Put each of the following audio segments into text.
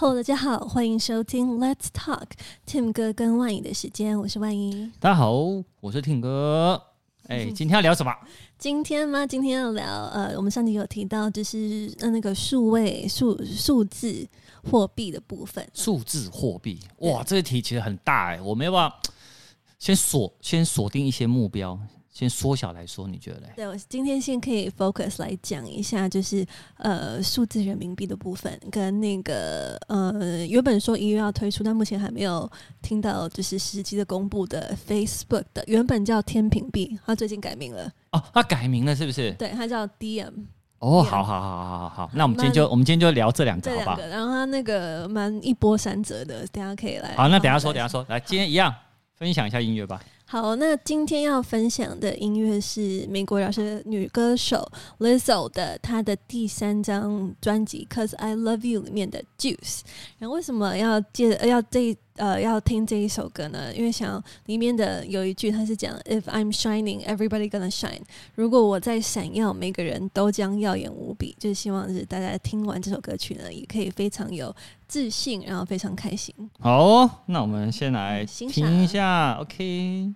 Hello，大家好，欢迎收听 Let's Talk Tim 哥跟万影的时间，我是万仪。大家好，我是 Tim 哥。哎，今天要聊什么？今天吗？今天要聊呃，我们上集有提到，就是呃那个数位数数字货币的部分。数字货币，哇，这个题其实很大哎，我们要不要先锁先锁定一些目标？先缩小来说，你觉得嘞？对，我今天先可以 focus 来讲一下，就是呃数字人民币的部分，跟那个呃原本说一月要推出，但目前还没有听到就是实际的公布的 Facebook 的原本叫天平币，它最近改名了哦，它改名了是不是？对，它叫 DM。哦，好好好好好好，那我们今天就我们今天就聊这两个，好吧？然后它那个蛮一波三折的，等下可以来。好，那等下说，等下说，来，今天一样分享一下音乐吧。好，那今天要分享的音乐是美国饶舌女歌手 Lizzo 的她的第三张专辑《Cause I Love You》里面的 Juice。然后为什么要借要这呃要听这一首歌呢？因为想里面的有一句，它是讲 If I'm shining, everybody gonna shine。如果我在闪耀，每个人都将耀眼无比。就是希望是大家听完这首歌曲呢，也可以非常有自信，然后非常开心。好哦，那我们先来听一下，OK。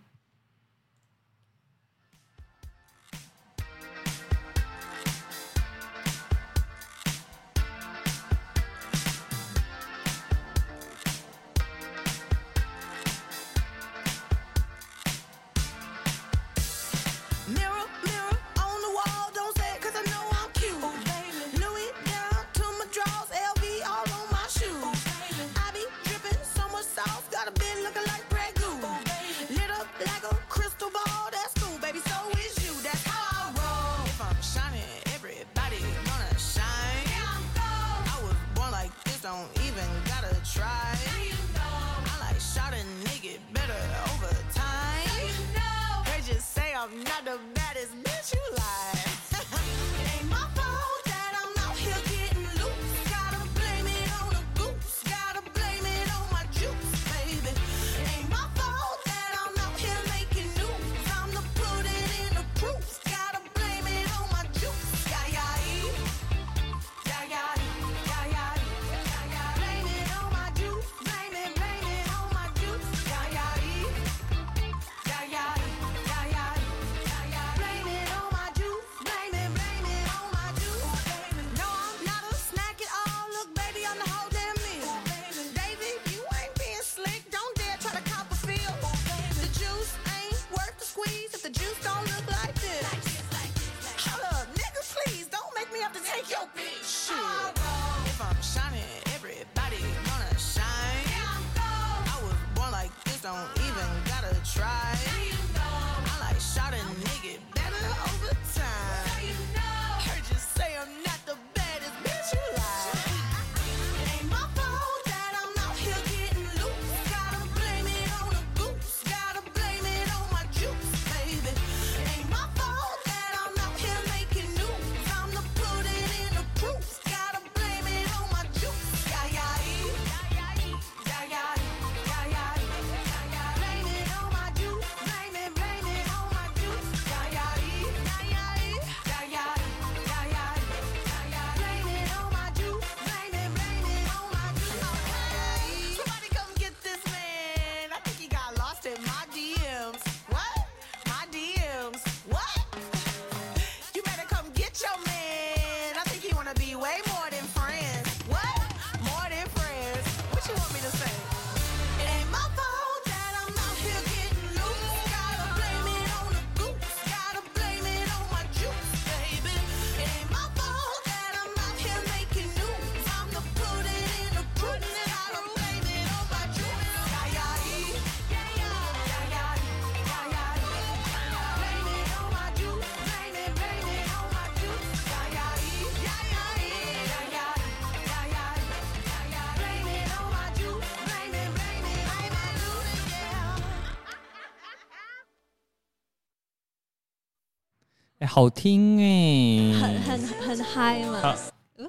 好听哎，很很很嗨嘛，好，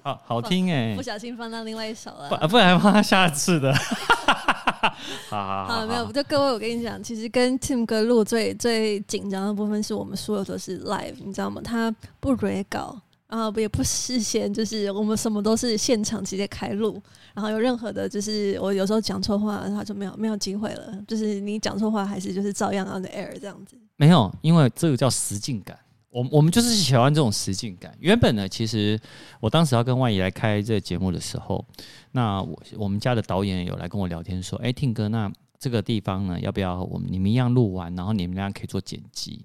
好好听哎，不小心放到另外一首了，不不然放他下次的，好好好，没有，就各位我跟你讲，其实跟 Tim 哥录最最紧张的部分是我们所有都是 live，你知道吗？他不 re 稿，然后也不事先，就是我们什么都是现场直接开录，然后有任何的，就是我有时候讲错话，他就没有没有机会了。就是你讲错话，还是就是照样 on the air 这样子。没有，因为这个叫实境感。我我们就是喜欢这种实境感。原本呢，其实我当时要跟万仪来开这个节目的时候，那我我们家的导演有来跟我聊天说：“哎，Tim 哥，那这个地方呢，要不要我们你们一样录完，然后你们俩可以做剪辑？”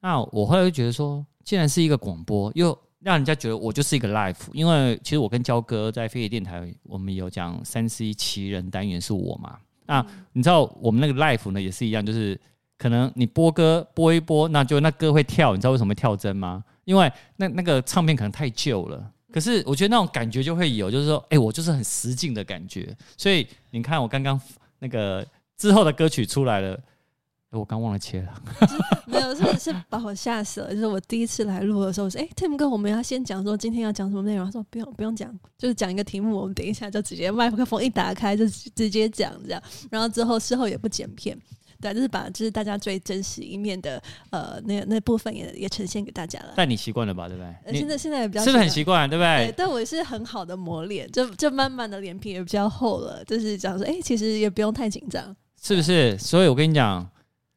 那我后来就觉得说，既然是一个广播，又让人家觉得我就是一个 live，因为其实我跟焦哥在飞碟电台，我们有讲三 C 奇人单元是我嘛。那你知道我们那个 live 呢，也是一样，就是。可能你播歌播一播，那就那歌会跳，你知道为什么跳针吗？因为那那个唱片可能太旧了。可是我觉得那种感觉就会有，就是说，哎、我就是很实境的感觉。所以你看，我刚刚那个之后的歌曲出来了，我刚忘了切了。没有，是是把我吓死了。就是我第一次来录的时候，我说，哎、，Tim 哥，我们要先讲说今天要讲什么内容。他说不用不用讲，就是讲一个题目，我们等一下就直接麦克风一打开就直接讲这样。然后之后事后也不剪片。对，就是把就是大家最真实一面的呃那那部分也也呈现给大家了。但你习惯了吧，对不对？呃、现在现在也比较是不是很习惯，对不对？对，但我是很好的磨练，就就慢慢的脸皮也比较厚了。就是讲说，哎、欸，其实也不用太紧张，是不是？所以我跟你讲，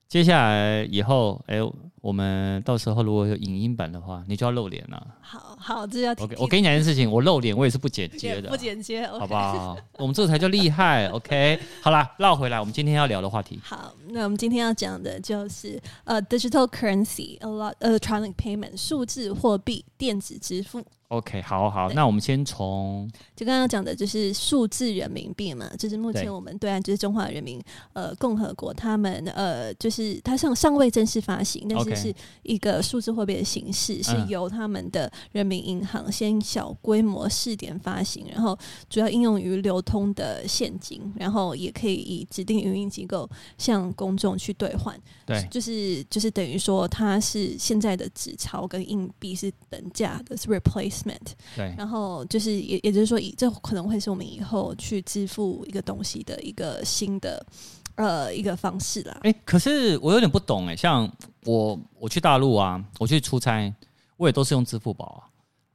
接下来以后，哎、欸。我们到时候如果有影音版的话，你就要露脸了。好好，这要 OK。我跟你讲一件事情，我露脸我也是不剪接的，不剪接，okay、好不好？我们这个才叫厉害。OK，好啦，绕回来，我们今天要聊的话题。好，那我们今天要讲的就是呃，digital currency，a lot electronic payment，数字货币，电子支付。OK，好好，那我们先从就刚刚讲的，就是数字人民币嘛，就是目前我们对岸就是中华人民呃共和国，他们呃就是它尚尚未正式发行，但是是一个数字货币的形式，是由他们的人民银行先小规模试点发行，然后主要应用于流通的现金，然后也可以以指定营运机构向公众去兑换。对，就是就是等于说它是现在的纸钞跟硬币是等价的，是 replace。对，然后就是也也就是说，以这可能会是我们以后去支付一个东西的一个新的呃一个方式啦。哎，可是我有点不懂哎，像我我去大陆啊，我去出差，我也都是用支付宝啊。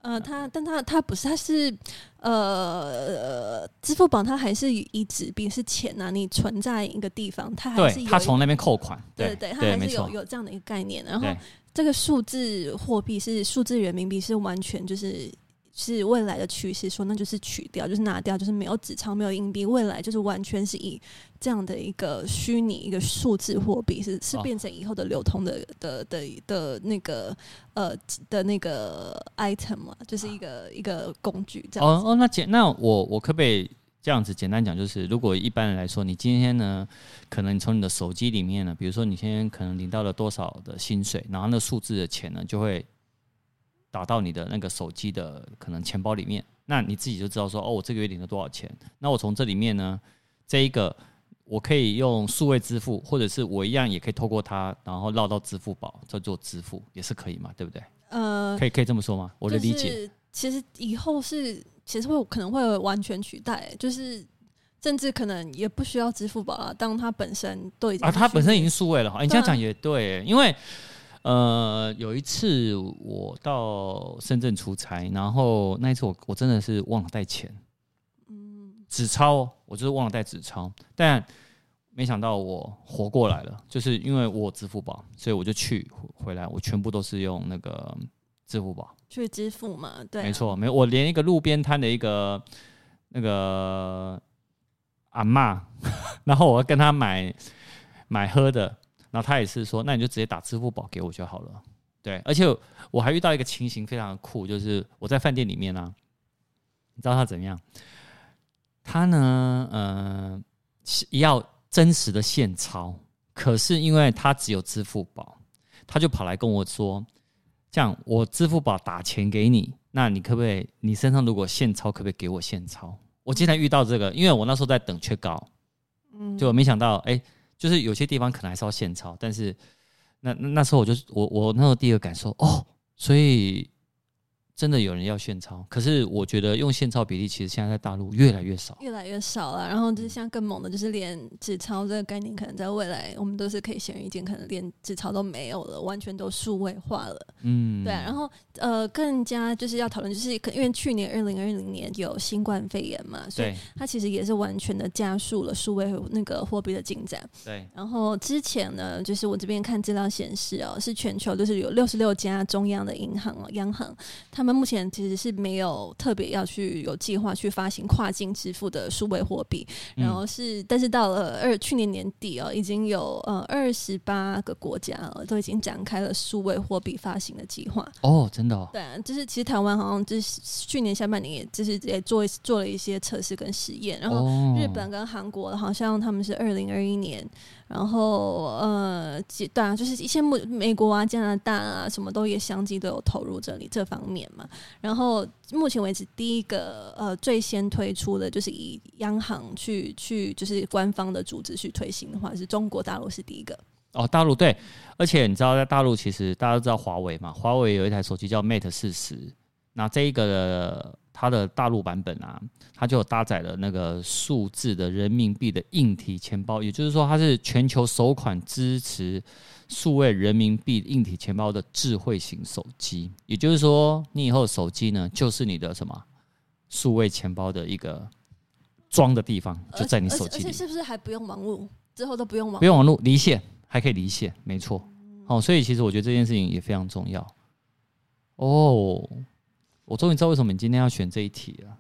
呃，他但他他不是，他是呃支付宝，它还是以纸币是钱呐、啊，你存在一个地方，它还是他从那边扣款，对对，对，它还是有有这样的一个概念，然后。这个数字货币是数字人民币，是完全就是是未来的趋势。说那就是取掉，就是拿掉，就是没有纸钞，没有硬币。未来就是完全是以这样的一个虚拟一个数字货币，是是变成以后的流通的的的的，那个呃的那个 item 嘛，就是一个一个工具这样。哦哦，那姐那我我可不可以？这样子简单讲，就是如果一般人来说，你今天呢，可能从你的手机里面呢，比如说你今天可能领到了多少的薪水，然后那数字的钱呢，就会打到你的那个手机的可能钱包里面，那你自己就知道说，哦，我这个月领了多少钱，那我从这里面呢，这一个我可以用数位支付，或者是我一样也可以透过它，然后绕到支付宝再做支付，也是可以嘛，对不对？呃，可以可以这么说吗？我的理解，其实以后是。其实会可能会完全取代，就是甚至可能也不需要支付宝了。当它本身都已经啊，它本身已经数位了哈。你这样讲也对，因为呃，有一次我到深圳出差，然后那一次我我真的是忘了带钱，嗯，纸钞，我就是忘了带纸钞，但没想到我活过来了，就是因为我有支付宝，所以我就去回来，我全部都是用那个。支付宝去支付嘛？对、啊，没错，没有我连一个路边摊的一个那个阿嬷，然后我要跟他买买喝的，然后他也是说，那你就直接打支付宝给我就好了。对，而且我还遇到一个情形非常的酷，就是我在饭店里面啊，你知道他怎么样？他呢，嗯、呃，要真实的现钞，可是因为他只有支付宝，他就跑来跟我说。这样，我支付宝打钱给你，那你可不可以？你身上如果现钞，可不可以给我现钞？我经常遇到这个，因为我那时候在等缺稿，嗯，就没想到，哎，就是有些地方可能还是要现钞，但是那那时候我就我我那时候第一个感受，哦，所以真的有人要现钞，可是我觉得用现钞比例其实现在在大陆越来越少，越来越少了。然后就是像更猛的，就是连纸钞这个概念，可能在未来我们都是可以显而易见，可能连纸钞都没有了，完全都数位化了。嗯，对。然后呃，更加就是要讨论，就是因为去年二零二零年有新冠肺炎嘛，所以它其实也是完全的加速了数位那个货币的进展。对。然后之前呢，就是我这边看资料显示哦，是全球就是有六十六家中央的银行哦，央行他们。目前其实是没有特别要去有计划去发行跨境支付的数位货币，然后是，但是到了二去年年底哦，已经有呃二十八个国家都已经展开了数位货币发行的计划。哦，真的哦？对啊，就是其实台湾好像就是去年下半年也就是也做做了一些测试跟实验，然后日本跟韩国好像他们是二零二一年。然后呃，对啊，就是一些美美国啊、加拿大啊，什么都也相继都有投入这里这方面嘛。然后目前为止，第一个呃最先推出的就是以央行去去就是官方的组织去推行的话，是中国大陆是第一个。哦，大陆对，而且你知道在大陆其实大家都知道华为嘛，华为有一台手机叫 Mate 四十，那这一个。它的大陆版本啊，它就搭载了那个数字的人民币的硬体钱包，也就是说，它是全球首款支持数位人民币硬体钱包的智慧型手机。也就是说，你以后手机呢，就是你的什么数位钱包的一个装的地方，就在你手机里。而且是不是还不用网络？之后都不用网，不用网络，离线还可以离线，没错。哦，所以其实我觉得这件事情也非常重要。哦。我终于知道为什么你今天要选这一题了。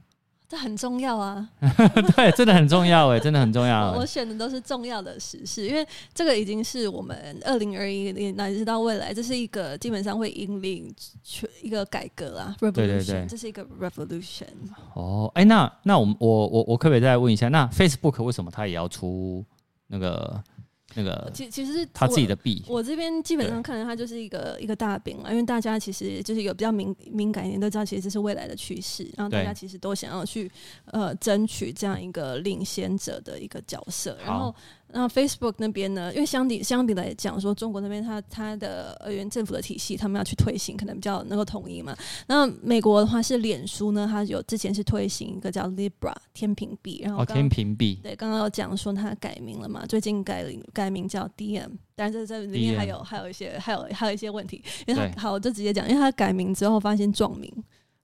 这很重要啊！对，真的很重要哎，真的很重要。我选的都是重要的时事，因为这个已经是我们二零二一年乃至到未来，这是一个基本上会引领全一个改革啊，revolution。对对对，这是一个 revolution。哦，哎，那那我我我我可不可以再问一下，那 Facebook 为什么它也要出那个？那个其其实是他自己的币，我这边基本上看来它就是一个一个大饼了，因为大家其实就是有比较敏敏感一点都知道，其实这是未来的趋势，然后大家其实都想要去呃争取这样一个领先者的一个角色，然后。那 Facebook 那边呢？因为相比相比来讲，说中国那边它它的呃原政府的体系，他们要去推行，可能比较能够统一嘛。那美国的话是脸书呢，它有之前是推行一个叫 Libra 天平币，然后天平币对，刚刚有讲说它改名了嘛，最近改改名叫 DM，但是这这里面还有还有一些还有还有一些问题，因为它好我就直接讲，因为它改名之后发现撞名。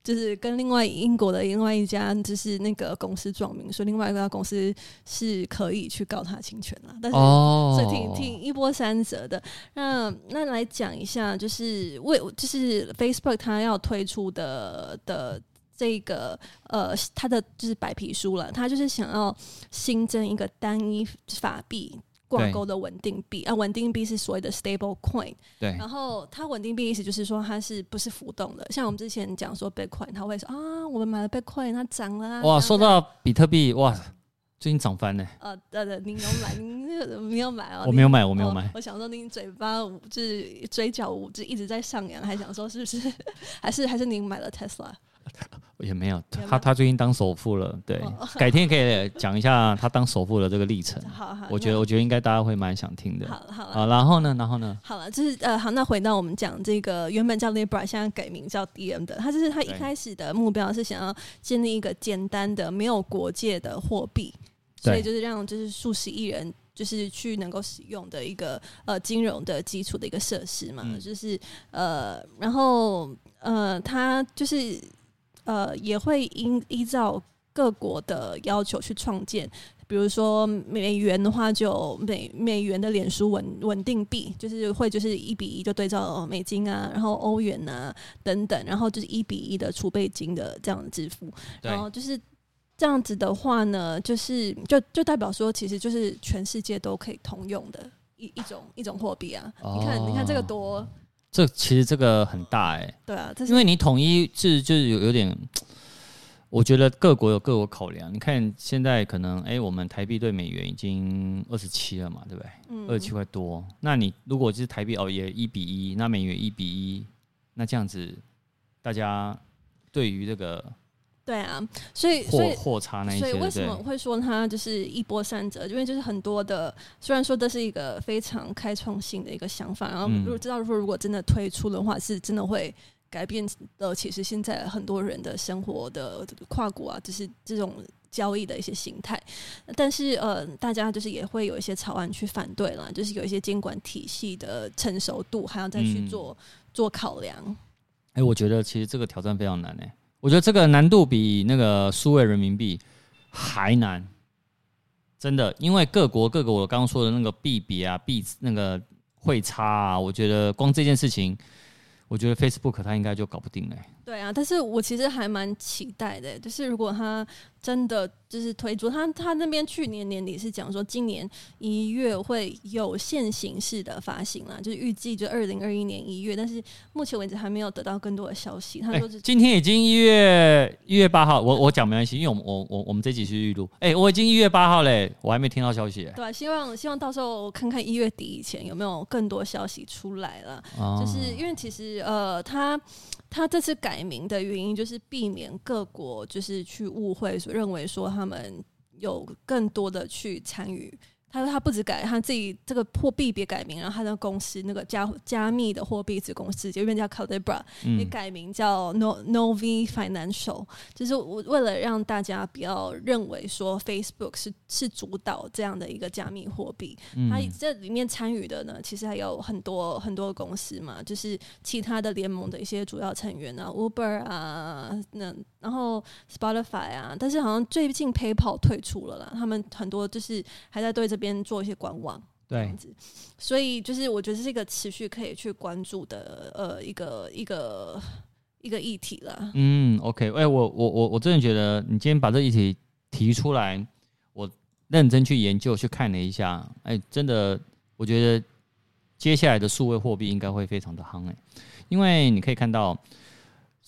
就是跟另外英国的另外一家就是那个公司撞名，所以另外一家公司是可以去告他侵权了，但是所以挺挺一波三折的。那那来讲一下，就是为就是 Facebook 它要推出的的这个呃，它的就是白皮书了，它就是想要新增一个单一法币。挂钩的稳定币啊，稳定币是所谓的 stable coin。对，然后它稳定币意思就是说它是不是浮动的？像我们之前讲说 Bitcoin，它会说啊，我们买了 Bitcoin，它涨了啊。哇，说到比特币，哇，最近涨翻了。呃，对对，您有买？您没有买哦？我没有买，我没有买。哦、我想说，您嘴巴捂，就是嘴角捂，就一直在上扬，还想说是不是？还是还是您买了 Tesla？也没有，他他最近当首富了，对，改天可以讲一下他当首富的这个历程。好，好，我觉得我觉得应该大家会蛮想听的。好，好，好，然后呢，然后呢？好了，就是呃，好，那回到我们讲这个原本叫 Libra，现在改名叫 DM 的，他就是他一开始的目标是想要建立一个简单的没有国界的货币，所以就是让就是数十亿人就是去能够使用的一个呃金融的基础的一个设施嘛，嗯、就是呃，然后呃，他就是。呃，也会依依照各国的要求去创建，比如说美元的话，就美美元的脸书稳稳定币，就是会就是一比一就对照美金啊，然后欧元啊等等，然后就是一比一的储备金的这样的支付，然后就是这样子的话呢，就是就就代表说，其实就是全世界都可以通用的一一种一种货币啊。哦、你看，你看这个多。这其实这个很大哎、欸，对啊，因为你统一是就是有有点，我觉得各国有各国考量。你看现在可能哎，我们台币对美元已经二十七了嘛，对不对？二十七块多。那你如果就是台币哦也一比一，那美元一比一，那这样子大家对于这个。对啊，所以所以货差那一些，所以为什么会说它就是一波三折？因为就是很多的，虽然说这是一个非常开创性的一个想法，然后如果知道说如果真的推出的话，是真的会改变的其实现在很多人的生活的跨国啊，就是这种交易的一些形态。但是呃，大家就是也会有一些草案去反对啦，就是有一些监管体系的成熟度还要再去做、嗯、做考量。哎、欸，我觉得其实这个挑战非常难哎、欸，我觉得这个难度比那个数位人民币还难。真的，因为各国各个我刚刚说的那个币比啊、币那个汇差啊，我觉得光这件事情，我觉得 Facebook 它应该就搞不定了、对啊，但是我其实还蛮期待的，就是如果他真的。就是推出他，他那边去年年底是讲说，今年一月会有限形式的发行啦，就是预计就二零二一年一月，但是目前为止还没有得到更多的消息。他说、欸、今天已经一月一月八号，我我讲没关系，因为我们我我我们这集是预录。哎、欸，我已经一月八号嘞，我还没听到消息。对、啊，希望希望到时候看看一月底以前有没有更多消息出来了。哦、就是因为其实呃，他他这次改名的原因就是避免各国就是去误会，认为说。他们有更多的去参与。他说他不止改他自己这个货币别改名，然后他的公司那个加加密的货币子公司就原叫 Calibra，也改名叫 No Novi Financial，就是为了让大家不要认为说 Facebook 是是主导这样的一个加密货币。他这里面参与的呢，其实还有很多很多公司嘛，就是其他的联盟的一些主要成员啊，Uber 啊，那然后 Spotify 啊，但是好像最近 PayPal 退出了啦，他们很多就是还在对这。边做一些观望，对，所以就是我觉得是一个持续可以去关注的呃一个一个一个议题了。嗯，OK，哎、欸，我我我我真的觉得你今天把这议题提出来，我认真去研究去看了一下，哎、欸，真的，我觉得接下来的数位货币应该会非常的夯哎，因为你可以看到。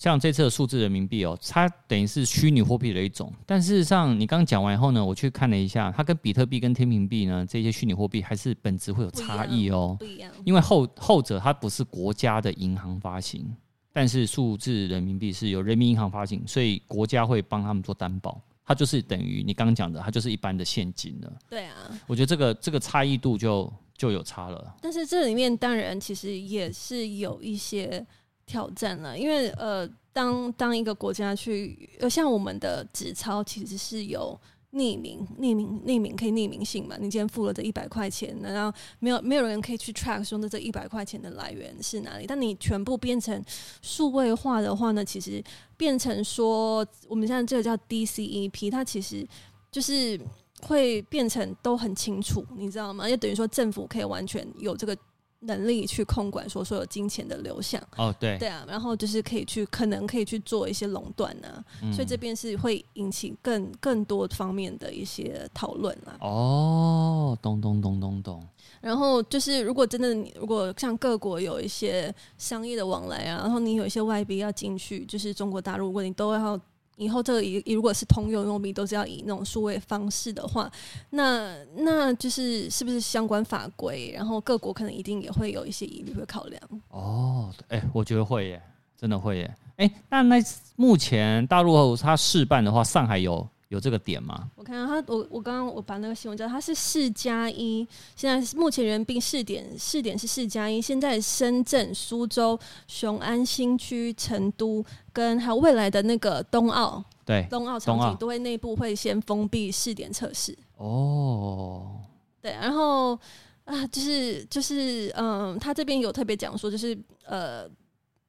像这次的数字人民币哦，它等于是虚拟货币的一种，但事实上，你刚刚讲完以后呢，我去看了一下，它跟比特币跟天平币呢这些虚拟货币还是本质会有差异哦，不一样，因为后后者它不是国家的银行发行，但是数字人民币是由人民银行发行，所以国家会帮他们做担保，它就是等于你刚刚讲的，它就是一般的现金了。对啊，我觉得这个这个差异度就就有差了。但是这里面当然其实也是有一些。挑战了，因为呃，当当一个国家去，呃，像我们的纸钞其实是有匿名、匿名、匿名可以匿名性嘛。你今天付了这一百块钱，然后没有没有人可以去 track 说的这一百块钱的来源是哪里。但你全部变成数位化的话呢，其实变成说我们现在这个叫 DCEP，它其实就是会变成都很清楚，你知道吗？也等于说政府可以完全有这个。能力去控管说所有金钱的流向哦，对对啊，然后就是可以去可能可以去做一些垄断呢，嗯、所以这边是会引起更更多方面的一些讨论啦。哦，咚咚咚咚咚。然后就是如果真的如果像各国有一些商业的往来啊，然后你有一些外币要进去，就是中国大陆，如果你都要。以后这个以如果是通用用笔都是要以那种数位方式的话，那那就是是不是相关法规，然后各国可能一定也会有一些疑虑会考量。哦，哎、我觉得会耶，真的会耶。哎、那那目前大陆它试办的话，上海有。有这个点吗？我看到他，我我刚刚我把那个新闻叫他是四加一，现在目前人民币试点试点是四加一，现在深圳、苏州、雄安新区、成都跟还有未来的那个冬奥，对，冬奥场景都会内部会先封闭试点测试。哦，对，然后啊，就是就是嗯，他这边有特别讲说，就是呃。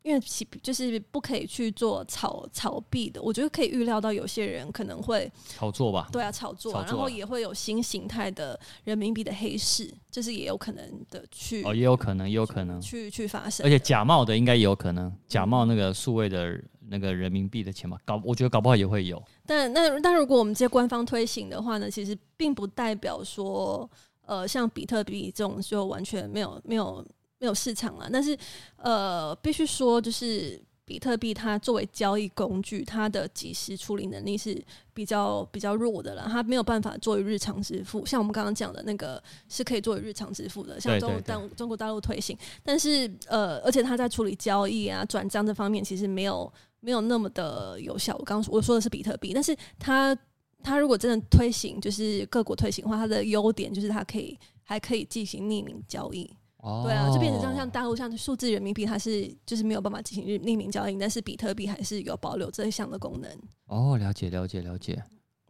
因为其就是不可以去做炒炒币的，我觉得可以预料到有些人可能会炒作吧。对啊，炒作，啊，然后也会有新形态的人民币的黑市，这是也有可能的去哦，也有可能，也有可能去去发生，而且假冒的应该也有可能，假冒那个数位的那个人民币的钱嘛，搞我觉得搞不好也会有。但那但如果我们这些官方推行的话呢，其实并不代表说，呃，像比特币这种就完全没有没有。没有市场了，但是呃，必须说，就是比特币它作为交易工具，它的即时处理能力是比较比较弱的了，它没有办法作为日常支付。像我们刚刚讲的那个是可以作为日常支付的，像中国大中国大陆推行，但是呃，而且它在处理交易啊、转账这方面其实没有没有那么的有效。我刚刚我说的是比特币，但是它它如果真的推行，就是各国推行的话，它的优点就是它可以还可以进行匿名交易。哦，对啊，就变成像像大陆像数字人民币，它是就是没有办法进行匿名交易，但是比特币还是有保留这一项的功能。哦，了解了解了解。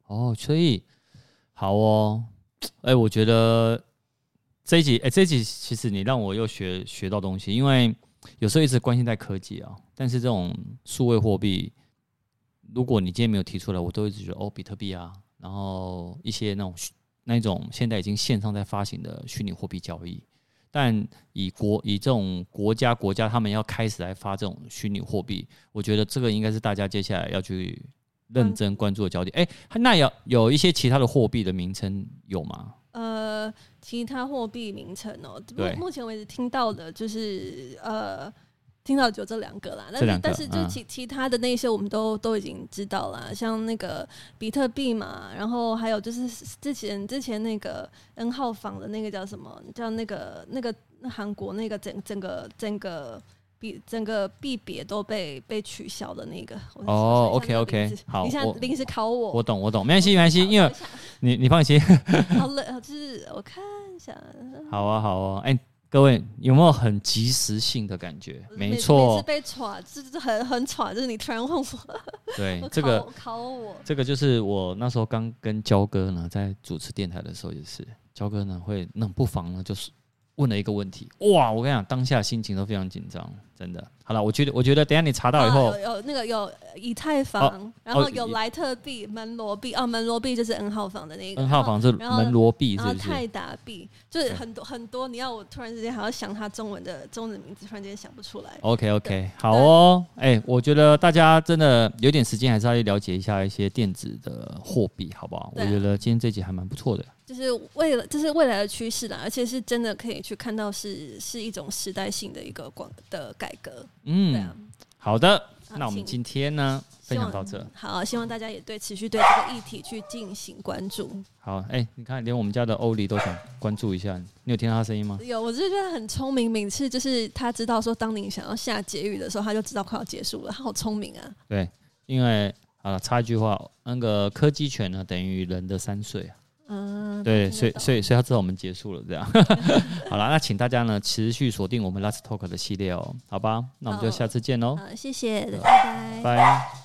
哦，所以好哦，哎、欸，我觉得这一集，哎、欸，这一集其实你让我又学学到东西，因为有时候一直关心在科技啊，但是这种数位货币，如果你今天没有提出来，我都一直觉得哦，比特币啊，然后一些那种那种现在已经线上在发行的虚拟货币交易，但以国以这种国家国家他们要开始来发这种虚拟货币，我觉得这个应该是大家接下来要去。认真关注的焦点，哎、欸，那有有一些其他的货币的名称有吗？呃，其他货币名称哦，目目前为止听到的就是呃，听到就这两个啦。但是但是就其其他的那些我们都都已经知道了，像那个比特币嘛，然后还有就是之前之前那个 N 号房的那个叫什么？叫那个那个韩国那个整整个整个。币整个币别都被被取消的那个哦，OK OK，好，你现在临时考我，我懂我懂，没关系没关系，因为你你放心，好了，就是我看一下，好啊好啊，哎、欸，各位有没有很及时性的感觉？没错，是被耍，就是很很耍，就是你突然问我，对，这个考我，这个就是我那时候刚跟焦哥呢在主持电台的时候也是，焦哥呢会那不妨呢就是。问了一个问题，哇！我跟你讲，当下心情都非常紧张，真的。好了，我觉得，我觉得等下你查到以后，啊、有，有那个有以太坊，哦、然后有莱特币、门罗币，哦，门罗币就是 N 号房的那个。N 号房是门罗币？然后泰达币就是很多很多，你要我突然之间还要想它中文的中文名字，突然间想不出来。OK OK，好哦。哎、欸，我觉得大家真的有点时间，还是要去了解一下一些电子的货币，好不好？我觉得今天这集还蛮不错的。就是为了，这是未来的趋势啦，而且是真的可以去看到是，是是一种时代性的一个广的改革。嗯，好的，那我们今天呢，分享到这。好，希望大家也对持续对这个议题去进行关注。好，哎、欸，你看，连我们家的欧里都想关注一下，你有听到他声音吗？有，我就觉得很聪明，每次就是他知道说，当你想要下结语的时候，他就知道快要结束了，他好聪明啊。对，因为好了，插一句话，那个柯基犬呢，等于人的三岁啊。嗯，对，所以所以所以他知道我们结束了，这样 好了。那请大家呢持续锁定我们 Last Talk 的系列哦，好吧？那我们就下次见喽。好，谢谢，拜拜，拜。